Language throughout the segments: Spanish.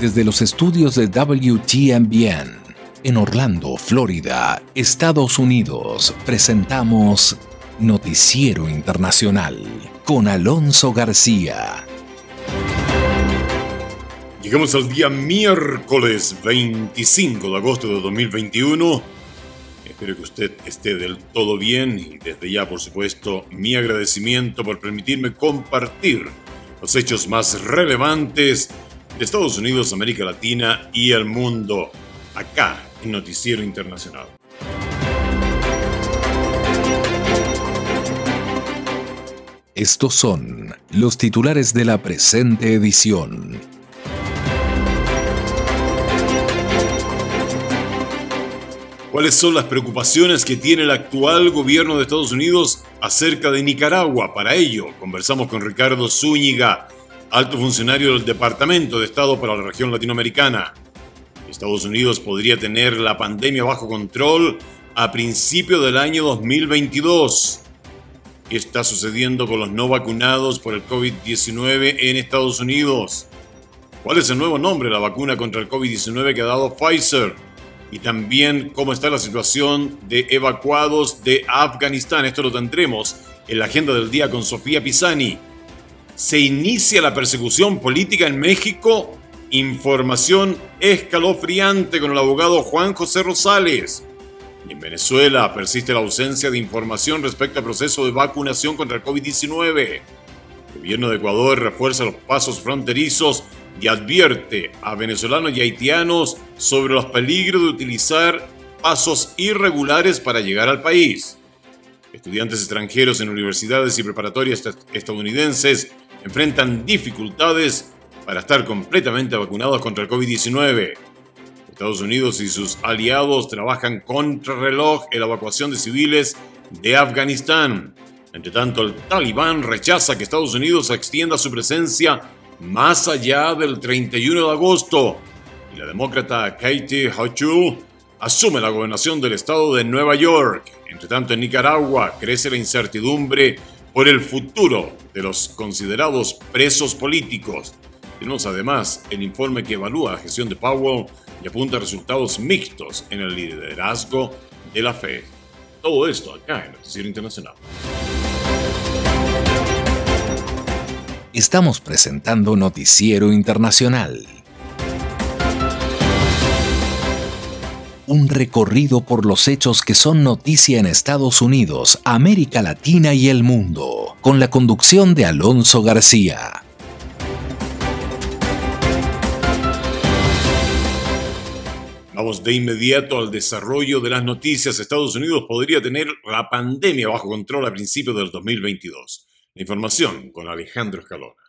Desde los estudios de WTMBN en Orlando, Florida, Estados Unidos, presentamos Noticiero Internacional con Alonso García. Llegamos al día miércoles 25 de agosto de 2021. Espero que usted esté del todo bien y desde ya, por supuesto, mi agradecimiento por permitirme compartir los hechos más relevantes de Estados Unidos, América Latina y el mundo, acá en Noticiero Internacional. Estos son los titulares de la presente edición. ¿Cuáles son las preocupaciones que tiene el actual gobierno de Estados Unidos acerca de Nicaragua? Para ello, conversamos con Ricardo Zúñiga, alto funcionario del Departamento de Estado para la región latinoamericana. Estados Unidos podría tener la pandemia bajo control a principio del año 2022. ¿Qué está sucediendo con los no vacunados por el COVID-19 en Estados Unidos? ¿Cuál es el nuevo nombre de la vacuna contra el COVID-19 que ha dado Pfizer? Y también cómo está la situación de evacuados de Afganistán. Esto lo tendremos en la agenda del día con Sofía Pisani. ¿Se inicia la persecución política en México? Información escalofriante con el abogado Juan José Rosales. En Venezuela persiste la ausencia de información respecto al proceso de vacunación contra el COVID-19. El gobierno de Ecuador refuerza los pasos fronterizos y advierte a venezolanos y haitianos sobre los peligros de utilizar pasos irregulares para llegar al país. Estudiantes extranjeros en universidades y preparatorias estadounidenses enfrentan dificultades para estar completamente vacunados contra el COVID-19. Estados Unidos y sus aliados trabajan contra reloj en la evacuación de civiles de Afganistán. Entre tanto, el talibán rechaza que Estados Unidos extienda su presencia más allá del 31 de agosto. Y la demócrata Katie Hochul asume la gobernación del estado de Nueva York. Entre tanto, en Nicaragua crece la incertidumbre por el futuro de los considerados presos políticos. Tenemos además el informe que evalúa la gestión de Powell y apunta a resultados mixtos en el liderazgo de la fe. Todo esto acá en Noticiero Internacional. Estamos presentando Noticiero Internacional. Un recorrido por los hechos que son noticia en Estados Unidos, América Latina y el mundo, con la conducción de Alonso García. Vamos de inmediato al desarrollo de las noticias. Estados Unidos podría tener la pandemia bajo control a principios del 2022. La información con Alejandro Escalona.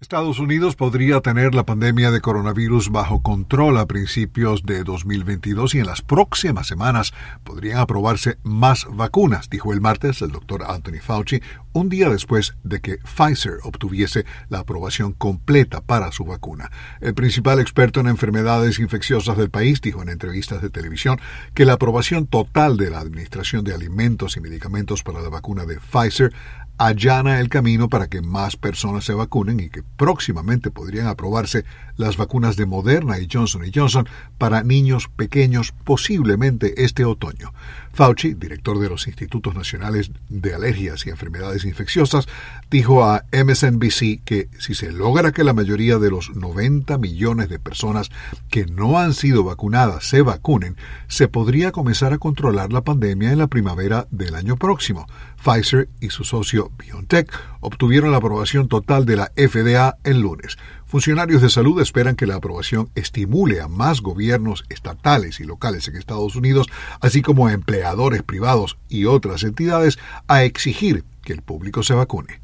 Estados Unidos podría tener la pandemia de coronavirus bajo control a principios de 2022 y en las próximas semanas podrían aprobarse más vacunas, dijo el martes el doctor Anthony Fauci, un día después de que Pfizer obtuviese la aprobación completa para su vacuna. El principal experto en enfermedades infecciosas del país dijo en entrevistas de televisión que la aprobación total de la Administración de Alimentos y Medicamentos para la vacuna de Pfizer allana el camino para que más personas se vacunen y que próximamente podrían aprobarse las vacunas de Moderna y Johnson Johnson para niños pequeños posiblemente este otoño. Fauci, director de los Institutos Nacionales de Alergias y Enfermedades Infecciosas, dijo a MSNBC que si se logra que la mayoría de los 90 millones de personas que no han sido vacunadas se vacunen, se podría comenzar a controlar la pandemia en la primavera del año próximo. Pfizer y su socio BioNTech obtuvieron la aprobación total de la FDA el lunes. Funcionarios de salud esperan que la aprobación estimule a más gobiernos estatales y locales en Estados Unidos, así como a empleadores privados y otras entidades, a exigir que el público se vacune.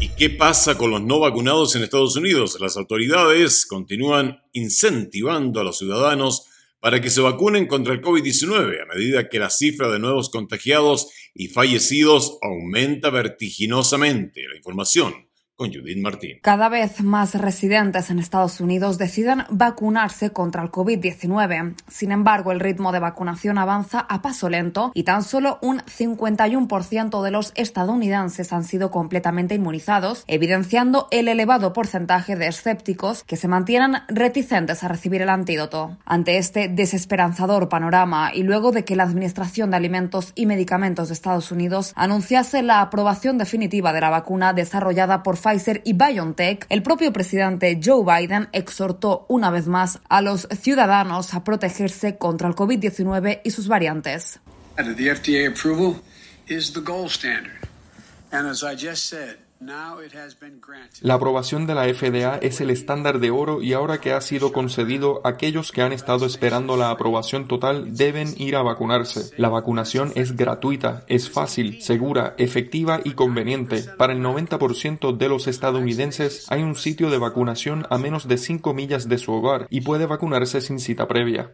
¿Y qué pasa con los no vacunados en Estados Unidos? Las autoridades continúan incentivando a los ciudadanos para que se vacunen contra el COVID-19 a medida que la cifra de nuevos contagiados y fallecidos aumenta vertiginosamente. La información con Judith Martín. Cada vez más residentes en Estados Unidos deciden vacunarse contra el COVID-19. Sin embargo, el ritmo de vacunación avanza a paso lento y tan solo un 51% de los estadounidenses han sido completamente inmunizados, evidenciando el elevado porcentaje de escépticos que se mantienen reticentes a recibir el antídoto. Ante este desesperanzador panorama y luego de que la Administración de Alimentos y Medicamentos de Estados Unidos anunciase la aprobación definitiva de la vacuna desarrollada por Pfizer y BioNTech, el propio presidente Joe Biden exhortó una vez más a los ciudadanos a protegerse contra el COVID-19 y sus variantes. La aprobación de la FDA es el estándar de oro y ahora que ha sido concedido, aquellos que han estado esperando la aprobación total deben ir a vacunarse. La vacunación es gratuita, es fácil, segura, efectiva y conveniente. Para el 90% de los estadounidenses hay un sitio de vacunación a menos de 5 millas de su hogar y puede vacunarse sin cita previa.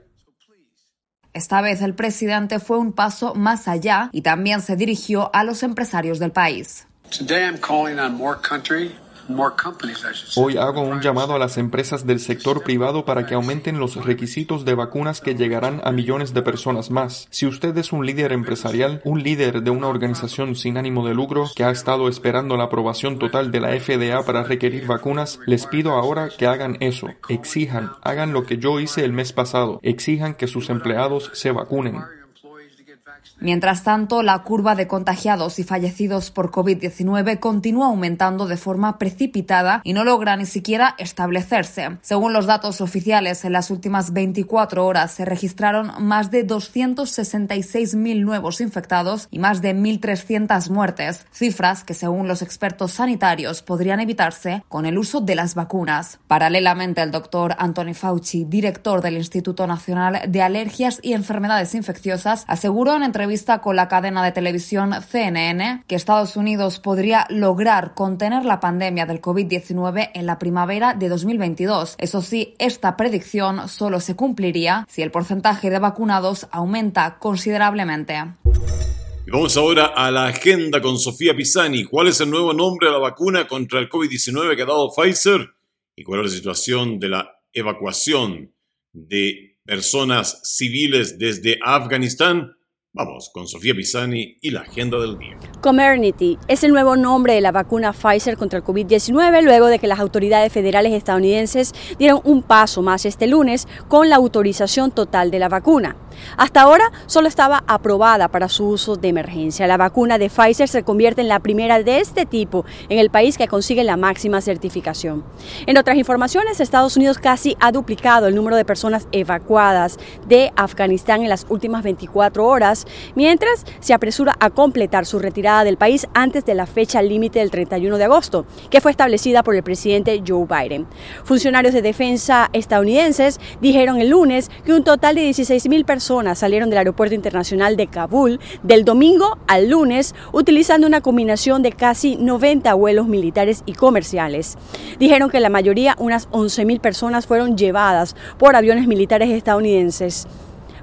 Esta vez el presidente fue un paso más allá y también se dirigió a los empresarios del país. Hoy hago un llamado a las empresas del sector privado para que aumenten los requisitos de vacunas que llegarán a millones de personas más. Si usted es un líder empresarial, un líder de una organización sin ánimo de lucro que ha estado esperando la aprobación total de la FDA para requerir vacunas, les pido ahora que hagan eso. Exijan, hagan lo que yo hice el mes pasado. Exijan que sus empleados se vacunen. Mientras tanto, la curva de contagiados y fallecidos por COVID-19 continúa aumentando de forma precipitada y no logra ni siquiera establecerse. Según los datos oficiales, en las últimas 24 horas se registraron más de 266.000 nuevos infectados y más de 1.300 muertes, cifras que según los expertos sanitarios podrían evitarse con el uso de las vacunas. Paralelamente, el doctor Anthony Fauci, director del Instituto Nacional de Alergias y Enfermedades Infecciosas, aseguró en entrevista con la cadena de televisión CNN que Estados Unidos podría lograr contener la pandemia del COVID-19 en la primavera de 2022. Eso sí, esta predicción solo se cumpliría si el porcentaje de vacunados aumenta considerablemente. vamos ahora a la agenda con Sofía Pisani. ¿Cuál es el nuevo nombre de la vacuna contra el COVID-19 que ha dado Pfizer? ¿Y cuál es la situación de la evacuación de personas civiles desde Afganistán? Vamos con Sofía Pisani y la agenda del día. Comirnaty es el nuevo nombre de la vacuna Pfizer contra el COVID-19 luego de que las autoridades federales estadounidenses dieron un paso más este lunes con la autorización total de la vacuna. Hasta ahora solo estaba aprobada para su uso de emergencia. La vacuna de Pfizer se convierte en la primera de este tipo en el país que consigue la máxima certificación. En otras informaciones, Estados Unidos casi ha duplicado el número de personas evacuadas de Afganistán en las últimas 24 horas mientras se apresura a completar su retirada del país antes de la fecha límite del 31 de agosto, que fue establecida por el presidente Joe Biden. Funcionarios de defensa estadounidenses dijeron el lunes que un total de 16.000 personas salieron del aeropuerto internacional de Kabul del domingo al lunes utilizando una combinación de casi 90 vuelos militares y comerciales. Dijeron que la mayoría, unas 11.000 personas, fueron llevadas por aviones militares estadounidenses.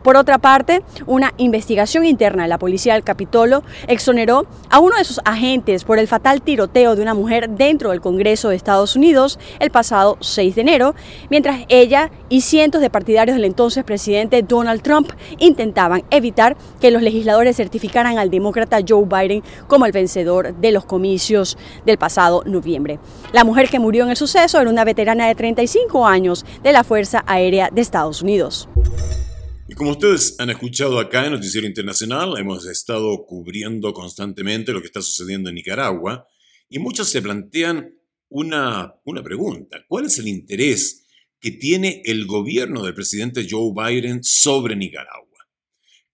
Por otra parte, una investigación interna de la policía del Capitolo exoneró a uno de sus agentes por el fatal tiroteo de una mujer dentro del Congreso de Estados Unidos el pasado 6 de enero, mientras ella y cientos de partidarios del entonces presidente Donald Trump intentaban evitar que los legisladores certificaran al demócrata Joe Biden como el vencedor de los comicios del pasado noviembre. La mujer que murió en el suceso era una veterana de 35 años de la Fuerza Aérea de Estados Unidos. Y como ustedes han escuchado acá en Noticiero Internacional, hemos estado cubriendo constantemente lo que está sucediendo en Nicaragua y muchos se plantean una, una pregunta. ¿Cuál es el interés que tiene el gobierno del presidente Joe Biden sobre Nicaragua?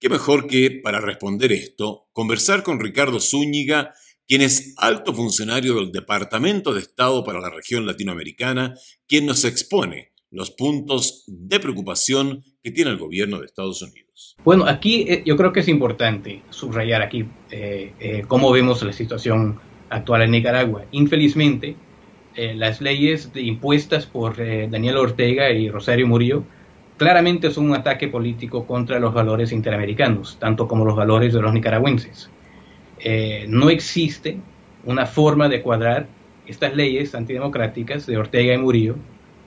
¿Qué mejor que para responder esto, conversar con Ricardo Zúñiga, quien es alto funcionario del Departamento de Estado para la región latinoamericana, quien nos expone los puntos de preocupación que tiene el gobierno de Estados Unidos. Bueno, aquí eh, yo creo que es importante subrayar aquí eh, eh, cómo vemos la situación actual en Nicaragua. Infelizmente, las leyes impuestas por Daniel Ortega y Rosario Murillo claramente son un ataque político contra los valores interamericanos, tanto como los valores de los nicaragüenses. no existe una forma de cuadrar estas leyes antidemocráticas de Ortega y Murillo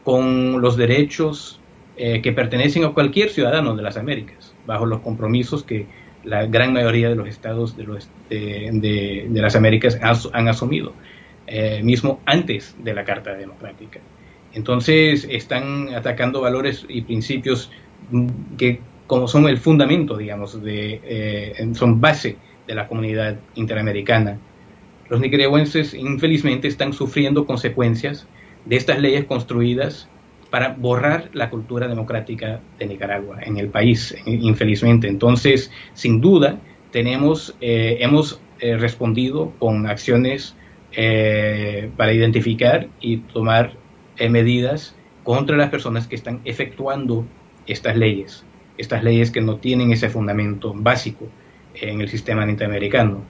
con los derechos eh, que pertenecen a cualquier ciudadano de las Américas, bajo los compromisos que la gran mayoría de los estados de, las Américas han asumido, eh, mismo antes de la Carta Democrática. Entonces están atacando valores y principios que como son el fundamento, digamos, de, eh, son base de la comunidad interamericana. Los nicaragüenses infelizmente están sufriendo consecuencias de estas leyes construidas para borrar la cultura democrática de Nicaragua en el país, infelizmente. Entonces, sin duda, tenemos, eh, hemos eh, respondido con acciones para identificar y tomar medidas contra las personas que están efectuando estas leyes, estas leyes que no tienen ese fundamento básico en el sistema interamericano.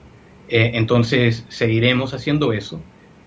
Eh, entonces, seguiremos haciendo eso.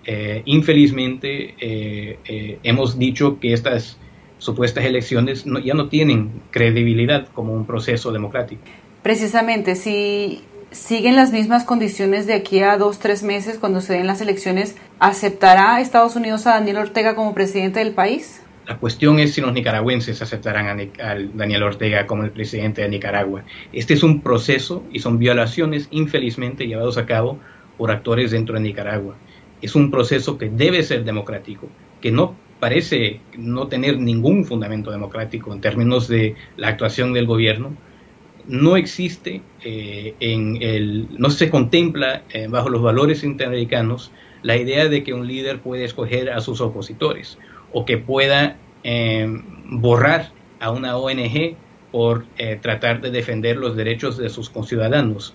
Eh, infelizmente, eh, hemos dicho que estas supuestas elecciones ya no tienen credibilidad como un proceso democrático. Precisamente, si siguen las mismas condiciones de aquí a dos, tres meses cuando se den las elecciones, ¿aceptará Estados Unidos a Daniel Ortega como presidente del país? La cuestión es si los nicaragüenses aceptarán a, Daniel Ortega como el presidente de Nicaragua. Este es un proceso y son violaciones infelizmente llevados a cabo por actores dentro de Nicaragua. Es un proceso que debe ser democrático, que no parece no tener ningún fundamento democrático en términos de la actuación del gobierno. No existe eh, en el, no se contempla eh, bajo los valores interamericanos la idea de que un líder puede escoger a sus opositores o que pueda eh, borrar a una ONG por tratar de defender los derechos de sus conciudadanos.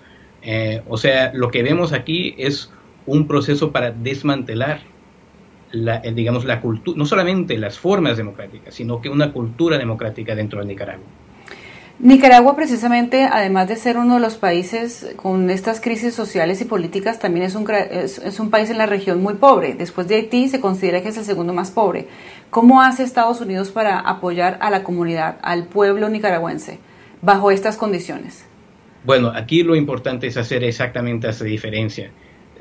O sea, lo que vemos aquí es un proceso para desmantelar la, digamos, la cultura, no solamente las formas democráticas, sino que una cultura democrática dentro de Nicaragua. Nicaragua precisamente, además de ser uno de los países con estas crisis sociales y políticas, también es un, es, un país en la región muy pobre. Después de Haití se considera que es el segundo más pobre. ¿Cómo hace Estados Unidos para apoyar a la comunidad, al pueblo nicaragüense, bajo estas condiciones? Bueno, aquí lo importante es hacer exactamente esa diferencia.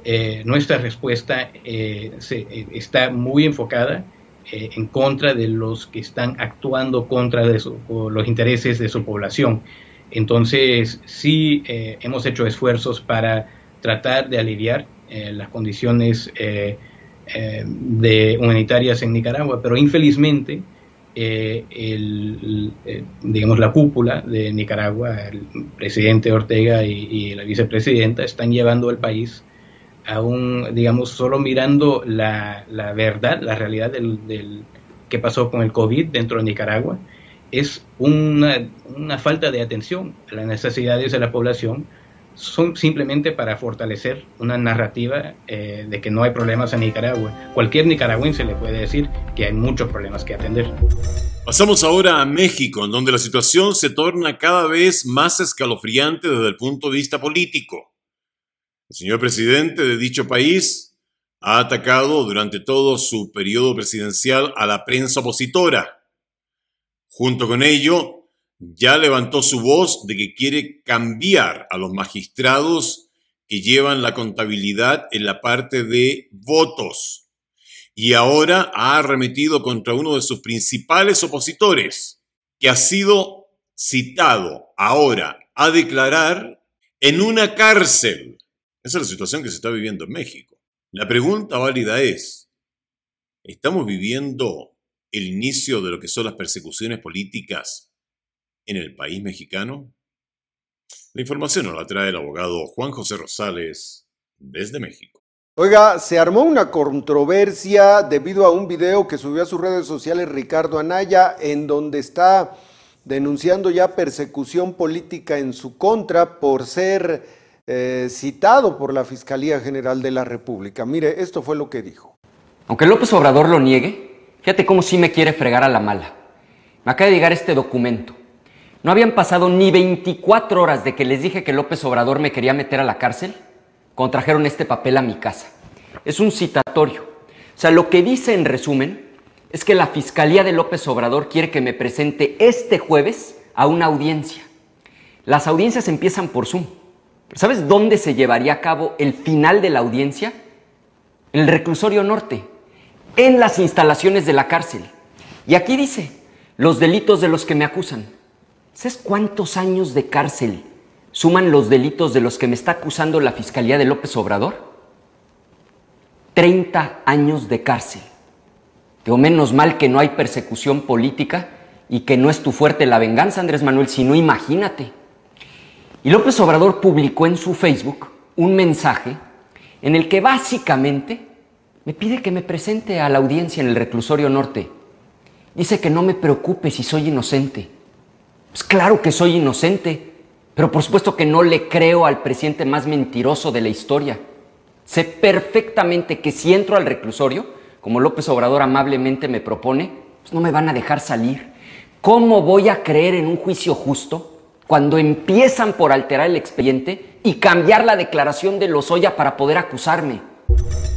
Eh, nuestra respuesta eh, eh, está muy enfocada eh, en contra de los que están actuando contra de los intereses de su población. Entonces, sí eh, hemos hecho esfuerzos para tratar de aliviar las condiciones de humanitarias en Nicaragua, pero infelizmente, el, digamos, la cúpula de Nicaragua, el presidente Ortega y, y la vicepresidenta, están llevando al país aún, digamos, solo mirando la, la verdad, la realidad del, del, que pasó con el COVID dentro de Nicaragua, es una, una falta de atención a las necesidades de la población, son simplemente para fortalecer una narrativa eh, de que no hay problemas en Nicaragua. Cualquier nicaragüense le puede decir que hay muchos problemas que atender. Pasamos ahora a México, donde la situación se torna cada vez más escalofriante desde el punto de vista político. El señor presidente de dicho país ha atacado durante todo su periodo presidencial a la prensa opositora. Junto con ello, ya levantó su voz de que quiere cambiar a los magistrados que llevan la contabilidad en la parte de votos. Y ahora ha arremetido contra uno de sus principales opositores, que ha sido citado ahora a declarar en una cárcel esa es la situación que se está viviendo en México. La pregunta válida es, ¿estamos viviendo el inicio de lo que son las persecuciones políticas en el país mexicano? La información nos la trae el abogado Juan José Rosales desde México. Oiga, se armó una controversia debido a un video que subió a sus redes sociales Ricardo Anaya en donde está denunciando ya persecución política en su contra por ser eh, citado por la Fiscalía General de la República. Mire, esto fue lo que dijo. Aunque López Obrador lo niegue, fíjate cómo sí me quiere fregar a la mala. Me acaba de llegar este documento. No habían pasado ni 24 horas de que les dije que López Obrador me quería meter a la cárcel, contrajeron este papel a mi casa. Es un citatorio. O sea, lo que dice en resumen es que la Fiscalía de López Obrador quiere que me presente este jueves a una audiencia. Las audiencias empiezan por Zoom. ¿Sabes dónde se llevaría a cabo el final de la audiencia? en el reclusorio norte, en las instalaciones de la cárcel. Y aquí dice, los delitos de los que me acusan. ¿Sabes cuántos años de cárcel suman los delitos de los que me está acusando la Fiscalía de López Obrador? 30 años de cárcel. Digo, menos mal que no hay persecución política y que no es tu fuerte la venganza, Andrés Manuel, si no imagínate. Y López Obrador publicó en su Facebook un mensaje en el que básicamente me pide que me presente a la audiencia en el reclusorio norte. Dice que no me preocupe si soy inocente. Pues claro que soy inocente, pero por supuesto que no le creo al presidente más mentiroso de la historia. Sé perfectamente que si entro al reclusorio, como López Obrador amablemente me propone, pues no me van a dejar salir. ¿Cómo voy a creer en un juicio justo cuando empiezan por alterar el expediente y cambiar la declaración de Lozoya para poder acusarme?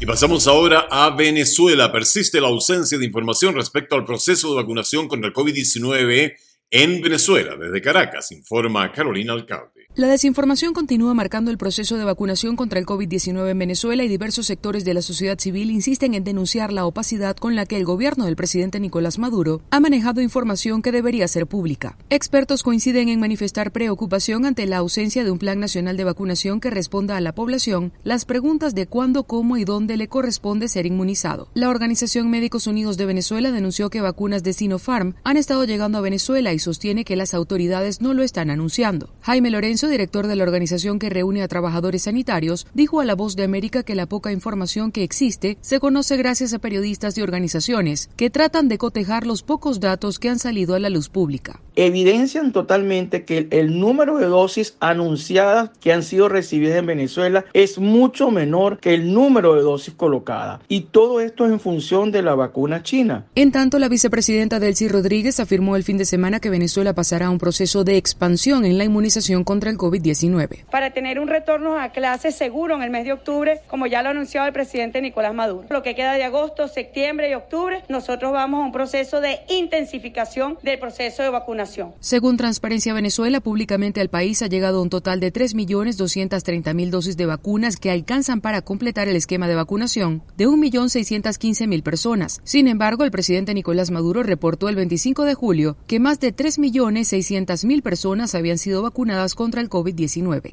Y pasamos ahora a Venezuela. Persiste la ausencia de información respecto al proceso de vacunación contra el COVID-19 en Venezuela. Desde Caracas, informa Carolina Alcalde. La desinformación continúa marcando el proceso de vacunación contra el COVID-19 en Venezuela y diversos sectores de la sociedad civil insisten en denunciar la opacidad con la que el gobierno del presidente Nicolás Maduro ha manejado información que debería ser pública. Expertos coinciden en manifestar preocupación ante la ausencia de un plan nacional de vacunación que responda a la población las preguntas de cuándo, cómo y dónde le corresponde ser inmunizado. La Organización Médicos Unidos de Venezuela denunció que vacunas de Sinopharm han estado llegando a Venezuela y sostiene que las autoridades no lo están anunciando. Jaime Lorenzo, director de la organización que reúne a trabajadores sanitarios, dijo a La Voz de América que la poca información que existe se conoce gracias a periodistas y organizaciones que tratan de cotejar los pocos datos que han salido a la luz pública. Evidencian totalmente que el número de dosis anunciadas que han sido recibidas en Venezuela es mucho menor que el número de dosis colocadas. Y todo esto es en función de la vacuna china. En tanto, la vicepresidenta Delcy Rodríguez afirmó el fin de semana que Venezuela pasará a un proceso de expansión en la inmunización contra el COVID-19. Para tener un retorno a clases seguro en el mes de octubre, como ya lo ha anunciado el presidente Nicolás Maduro. Lo que queda de agosto, septiembre y octubre, nosotros vamos a un proceso de intensificación del proceso de vacunación. Según Transparencia Venezuela, públicamente al país ha llegado un total de 3.230.000 dosis de vacunas que alcanzan para completar el esquema de vacunación de 1.615.000 personas. Sin embargo, el presidente Nicolás Maduro reportó el 25 de julio que más de 3.600.000 personas habían sido vacunadas contra el COVID-19.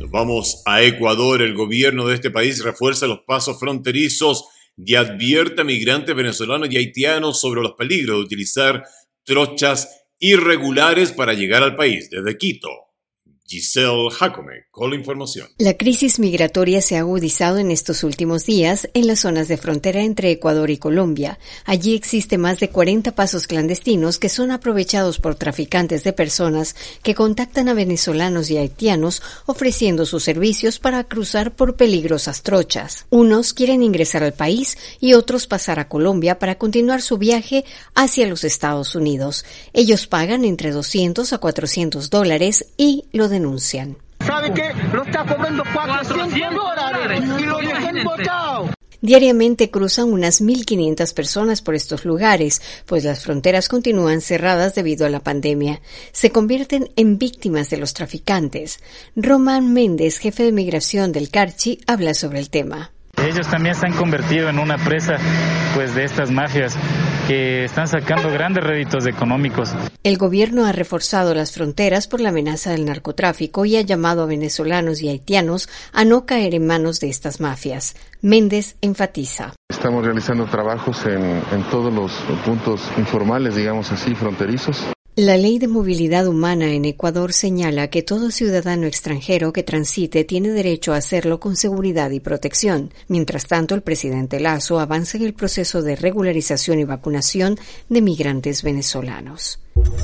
Nos vamos a Ecuador. El gobierno de este país refuerza los pasos fronterizos y advierte a migrantes venezolanos y haitianos sobre los peligros de utilizar trochas irregulares para llegar al país desde Quito. Giselle Jacome con la información. La crisis migratoria se ha agudizado en estos últimos días en las zonas de frontera entre Ecuador y Colombia. Allí existe más de 40 pasos clandestinos que son aprovechados por traficantes de personas que contactan a venezolanos y haitianos ofreciendo sus servicios para cruzar por peligrosas trochas. Unos quieren ingresar al país y otros pasar a Colombia para continuar su viaje hacia los Estados Unidos. Ellos pagan entre 200 a 400 dólares y lo denuncian. ¿Sabe qué? Lo está cobrando 400 dólares y lo dejan botado. Diariamente cruzan unas 1.500 personas por estos lugares, pues las fronteras continúan cerradas debido a la pandemia. Se convierten en víctimas de los traficantes. Román Méndez, jefe de migración del Carchi, habla sobre el tema. Ellos también se han convertido en una presa pues de estas mafias que están sacando grandes réditos económicos. El gobierno ha reforzado las fronteras por la amenaza del narcotráfico y ha llamado a venezolanos y haitianos a no caer en manos de estas mafias. Méndez enfatiza. Estamos realizando trabajos en, en todos los puntos informales, digamos así, fronterizos. La ley de movilidad humana en Ecuador señala que todo ciudadano extranjero que transite tiene derecho a hacerlo con seguridad y protección. Mientras tanto, el presidente Lazo avanza en el proceso de regularización y vacunación de migrantes venezolanos.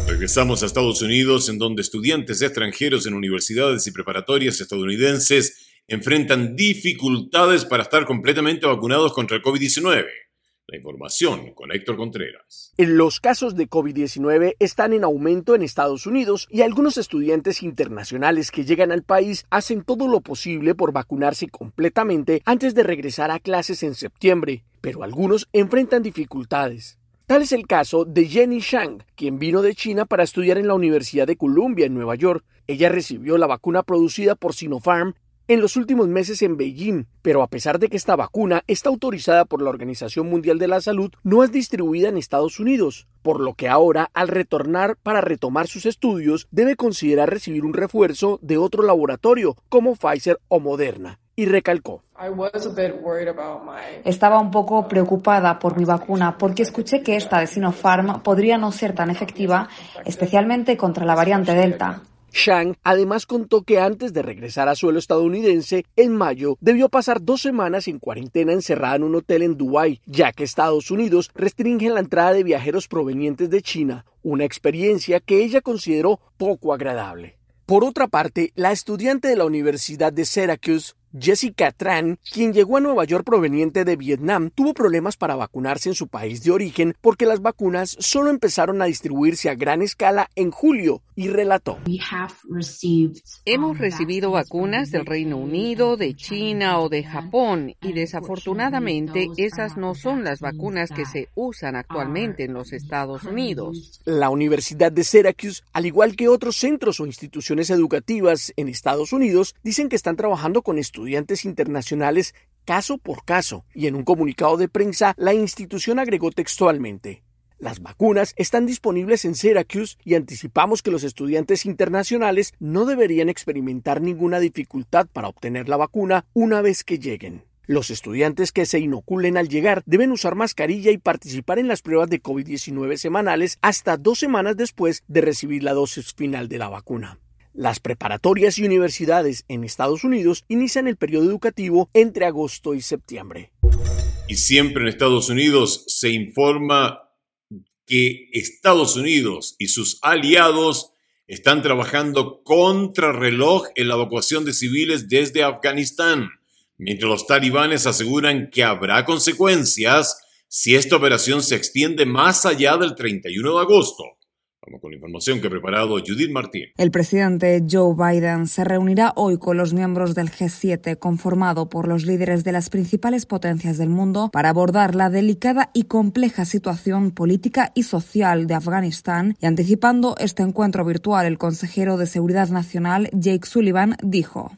Regresamos a Estados Unidos, en donde estudiantes extranjeros en universidades y preparatorias estadounidenses enfrentan dificultades para estar completamente vacunados contra el COVID-19. La información con Héctor Contreras. Los casos de COVID-19 están en aumento en Estados Unidos y algunos estudiantes internacionales que llegan al país hacen todo lo posible por vacunarse completamente antes de regresar a clases en septiembre, pero algunos enfrentan dificultades. Tal es el caso de Jenny Shang, quien vino de China para estudiar en la Universidad de Columbia en Nueva York. Ella recibió la vacuna producida por Sinopharm en los últimos meses en Beijing, pero a pesar de que esta vacuna está autorizada por la Organización Mundial de la Salud, no es distribuida en Estados Unidos, por lo que ahora, al retornar para retomar sus estudios, debe considerar recibir un refuerzo de otro laboratorio, como Pfizer o Moderna y recalcó. Estaba un poco preocupada por mi vacuna porque escuché que esta de Sinopharm podría no ser tan efectiva, especialmente contra la variante Delta. Shang además contó que antes de regresar a suelo estadounidense, en mayo, debió pasar dos semanas en cuarentena encerrada en un hotel en Dubái, ya que Estados Unidos restringe la entrada de viajeros provenientes de China, una experiencia que ella consideró poco agradable. Por otra parte, la estudiante de la Universidad de Syracuse, Jessica Tran, quien llegó a Nueva York proveniente de Vietnam, tuvo problemas para vacunarse en su país de origen porque las vacunas solo empezaron a distribuirse a gran escala en julio y relató. Hemos recibido vacunas del Reino Unido, de China o de Japón y desafortunadamente esas no son las vacunas que se usan actualmente en los Estados Unidos. La Universidad de Syracuse, al igual que otros centros o instituciones educativas en Estados Unidos, dicen que están trabajando con estudiantes estudiantes internacionales caso por caso, y en un comunicado de prensa la institución agregó textualmente las vacunas están disponibles en Syracuse y anticipamos que los estudiantes internacionales no deberían experimentar ninguna dificultad para obtener la vacuna una vez que lleguen. Los estudiantes que se inoculen al llegar deben usar mascarilla y participar en las pruebas de COVID-19 semanales hasta dos semanas después de recibir la dosis final de la vacuna. Las preparatorias y universidades en Estados Unidos inician el periodo educativo entre agosto y septiembre. Y siempre en Estados Unidos se informa que Estados Unidos y sus aliados están trabajando contra reloj en la evacuación de civiles desde Afganistán, mientras los talibanes aseguran que habrá consecuencias si esta operación se extiende más allá del 31 de agosto. Vamos con la información que ha preparado Judith Martín. El presidente Joe Biden se reunirá hoy con los miembros del G7, conformado por los líderes de las principales potencias del mundo, para abordar la delicada y compleja situación política y social de Afganistán. Y anticipando este encuentro virtual, el consejero de Seguridad Nacional, Jake Sullivan, dijo: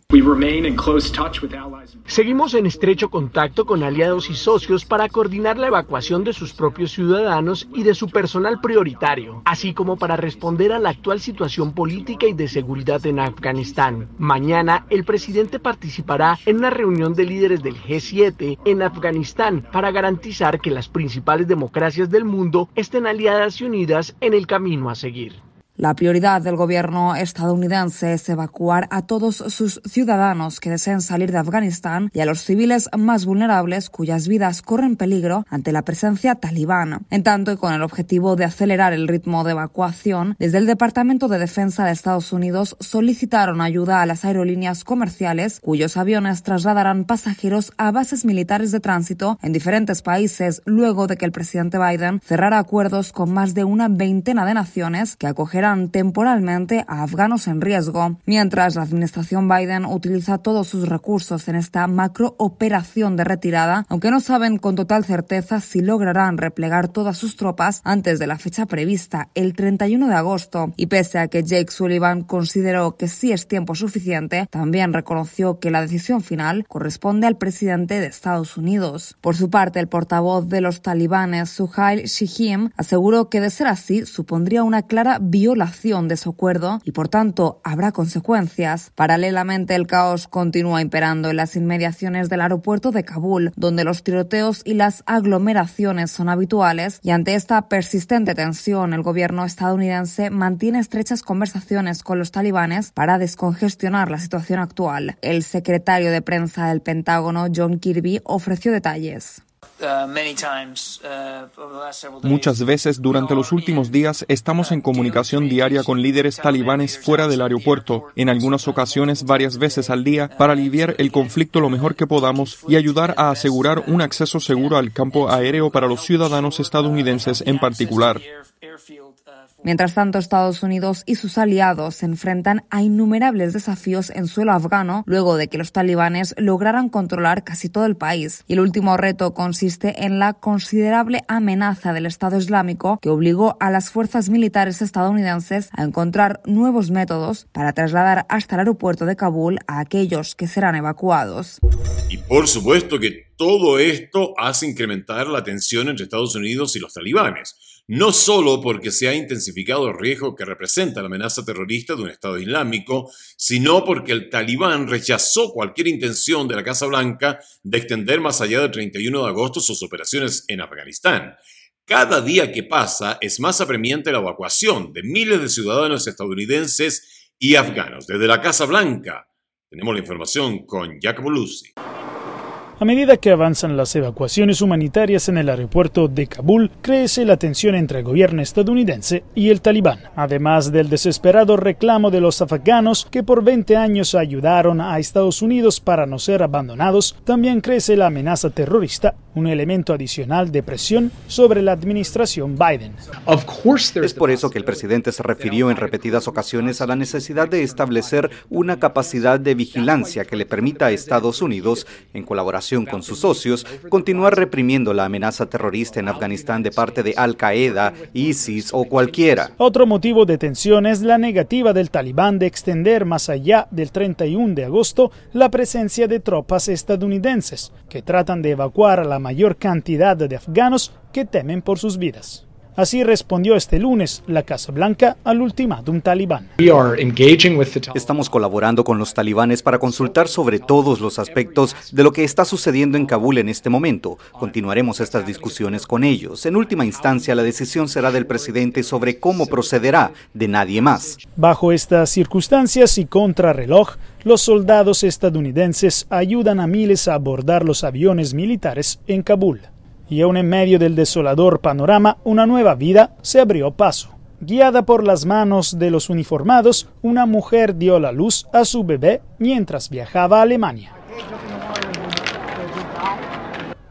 Seguimos en estrecho contacto con aliados y socios para coordinar la evacuación de sus propios ciudadanos y de su personal prioritario, así como para responder a la actual situación política y de seguridad en Afganistán. Mañana el presidente participará en una reunión de líderes del G7 en Afganistán para garantizar que las principales democracias del mundo estén aliadas y unidas en el camino a seguir. La prioridad del gobierno estadounidense es evacuar a todos sus ciudadanos que deseen salir de Afganistán y a los civiles más vulnerables cuyas vidas corren peligro ante la presencia talibán. En tanto, y con el objetivo de acelerar el ritmo de evacuación, desde el Departamento de Defensa de Estados Unidos solicitaron ayuda a las aerolíneas comerciales cuyos aviones trasladarán pasajeros a bases militares de tránsito en diferentes países luego de que el presidente Biden cerrara acuerdos con más de una veintena de naciones que acogerán temporalmente a afganos en riesgo, mientras la administración Biden utiliza todos sus recursos en esta macrooperación de retirada, aunque no saben con total certeza si lograrán replegar todas sus tropas antes de la fecha prevista, el 31 de agosto. Y pese a que Jake Sullivan consideró que sí es tiempo suficiente, también reconoció que la decisión final corresponde al presidente de Estados Unidos. Por su parte, el portavoz de los talibanes, Suhail Shihim, aseguró que de ser así supondría una clara violación de su acuerdo y por tanto habrá consecuencias. Paralelamente el caos continúa imperando en las inmediaciones del aeropuerto de Kabul, donde los tiroteos y las aglomeraciones son habituales y ante esta persistente tensión el gobierno estadounidense mantiene estrechas conversaciones con los talibanes para descongestionar la situación actual. El secretario de prensa del Pentágono, John Kirby, ofreció detalles. Uh, uh, Muchas veces durante los últimos días estamos en comunicación diaria con líderes talibanes fuera del aeropuerto, en algunas ocasiones varias veces al día, para aliviar el conflicto lo mejor que podamos y ayudar a asegurar un acceso seguro al campo aéreo para los ciudadanos estadounidenses en particular. Mientras tanto, Estados Unidos y sus aliados se enfrentan a innumerables desafíos en suelo afgano luego de que los talibanes lograran controlar casi todo el país. Y el último reto consiste en la considerable amenaza del Estado Islámico que obligó a las fuerzas militares estadounidenses a encontrar nuevos métodos para trasladar hasta el aeropuerto de Kabul a aquellos que serán evacuados. Y por supuesto que todo esto hace incrementar la tensión entre Estados Unidos y los talibanes no solo porque se ha intensificado el riesgo que representa la amenaza terrorista de un Estado Islámico, sino porque el talibán rechazó cualquier intención de la Casa Blanca de extender más allá del 31 de agosto sus operaciones en Afganistán. Cada día que pasa es más apremiante la evacuación de miles de ciudadanos estadounidenses y afganos. Desde la Casa Blanca tenemos la información con Jacobo Lucy. A medida que avanzan las evacuaciones humanitarias en el aeropuerto de Kabul, crece la tensión entre el gobierno estadounidense y el talibán, además del desesperado reclamo de los afganos que por 20 años ayudaron a Estados Unidos para no ser abandonados, también crece la amenaza terrorista, un elemento adicional de presión sobre la administración Biden. Es por eso que el presidente se refirió en repetidas ocasiones a la necesidad de establecer una capacidad de vigilancia que le permita a Estados Unidos, en colaboración con sus socios, continuar reprimiendo la amenaza terrorista en Afganistán de parte de Al-Qaeda, ISIS o cualquiera. Otro motivo de tensión es la negativa del talibán de extender más allá del 31 de agosto la presencia de tropas estadounidenses, que tratan de evacuar a la mayor cantidad de afganos que temen por sus vidas. Así respondió este lunes la Casa Blanca al ultimátum talibán. Estamos colaborando con los talibanes para consultar sobre todos los aspectos de lo que está sucediendo en Kabul en este momento. Continuaremos estas discusiones con ellos. En última instancia, la decisión será del presidente sobre cómo procederá, de nadie más. Bajo estas circunstancias y contrarreloj, los soldados estadounidenses ayudan a miles a abordar los aviones militares en Kabul y aún en medio del desolador panorama, una nueva vida se abrió paso. Guiada por las manos de los uniformados, una mujer dio la luz a su bebé mientras viajaba a Alemania.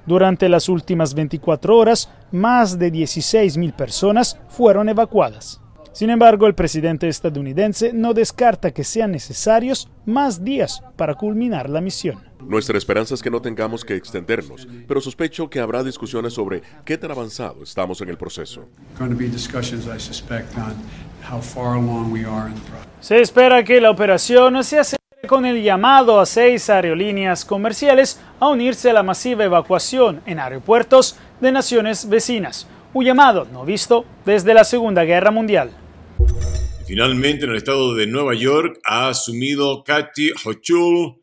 Durante las últimas 24 horas, más de 16.000 personas fueron evacuadas. Sin embargo, el presidente estadounidense no descarta que sean necesarios más días para culminar la misión. Nuestra esperanza es que no tengamos que extendernos, pero sospecho que habrá discusiones sobre qué tan avanzado estamos en el proceso. Se espera que la operación se acelere con el llamado a seis aerolíneas comerciales a unirse a la masiva evacuación en aeropuertos de naciones vecinas, un llamado no visto desde la Segunda Guerra Mundial. Finalmente, en el estado de Nueva York ha asumido Kathy Hochul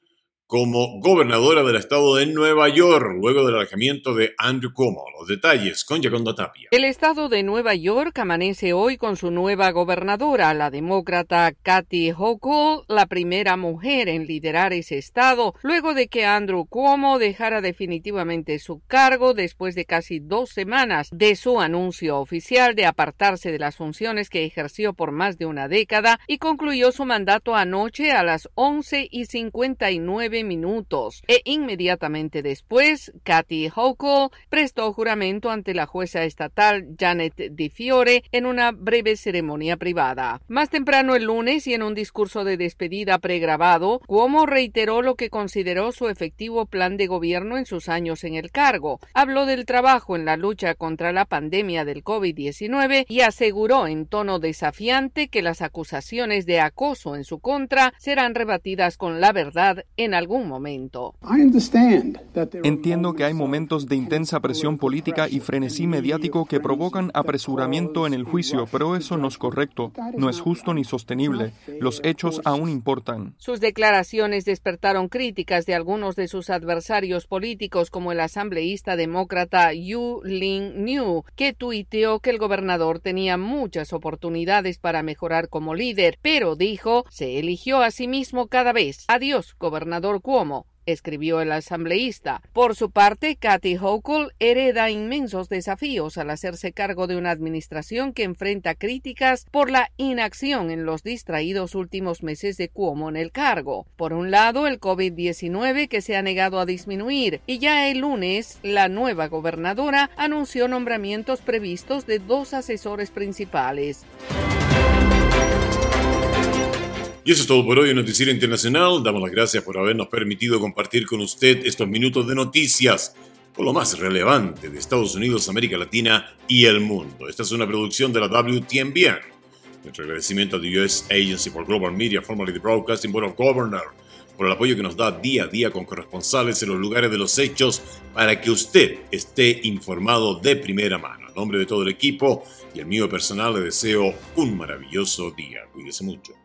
como gobernadora del estado de Nueva York, luego del alejamiento de Andrew Cuomo. Los detalles con Yaconda Tapia. El estado de Nueva York amanece hoy con su nueva gobernadora, la demócrata Kathy Hochul, la primera mujer en liderar ese estado, luego de que Andrew Cuomo dejara definitivamente su cargo después de casi dos semanas de su anuncio oficial de apartarse de las funciones que ejerció por más de una década y concluyó su mandato anoche a las 11 y 59 minutos e inmediatamente después, Kathy Hochul prestó juramento ante la jueza estatal Janet DiFiore en una breve ceremonia privada. Más temprano el lunes y en un discurso de despedida pregrabado, Cuomo reiteró lo que consideró su efectivo plan de gobierno en sus años en el cargo. Habló del trabajo en la lucha contra la pandemia del COVID-19 y aseguró en tono desafiante que las acusaciones de acoso en su contra serán rebatidas con la verdad en algún momento. Entiendo que hay momentos de intensa presión política y frenesí mediático que provocan apresuramiento en el juicio, pero eso no es correcto, no es justo ni sostenible. Los hechos aún importan. Sus declaraciones despertaron críticas de algunos de sus adversarios políticos, como el asambleísta demócrata Yu Ling New, que tuiteó que el gobernador tenía muchas oportunidades para mejorar como líder, pero dijo se eligió a sí mismo cada vez. Adiós, gobernador Cuomo. escribió el asambleísta. Por su parte, Kathy Hochul hereda inmensos desafíos al hacerse cargo de una administración que enfrenta críticas por la inacción en los distraídos últimos meses de Cuomo en el cargo. Por un lado, el COVID-19 que se ha negado a disminuir y ya el lunes la nueva gobernadora anunció nombramientos previstos de dos asesores principales. Y eso es todo por hoy en Noticiero Internacional. Damos las gracias por habernos permitido compartir con usted estos minutos de noticias con lo más relevante de Estados Unidos, América Latina y el mundo. Esta es una producción de la WTMBN. Nuestro agradecimiento a the US Agency for Global Media, formerly the Broadcasting Board of Governors, por el apoyo que nos da día a día con corresponsales en los lugares de los hechos para que usted esté informado de primera mano. En nombre de todo el equipo y el mío personal le deseo un maravilloso día. Cuídese mucho.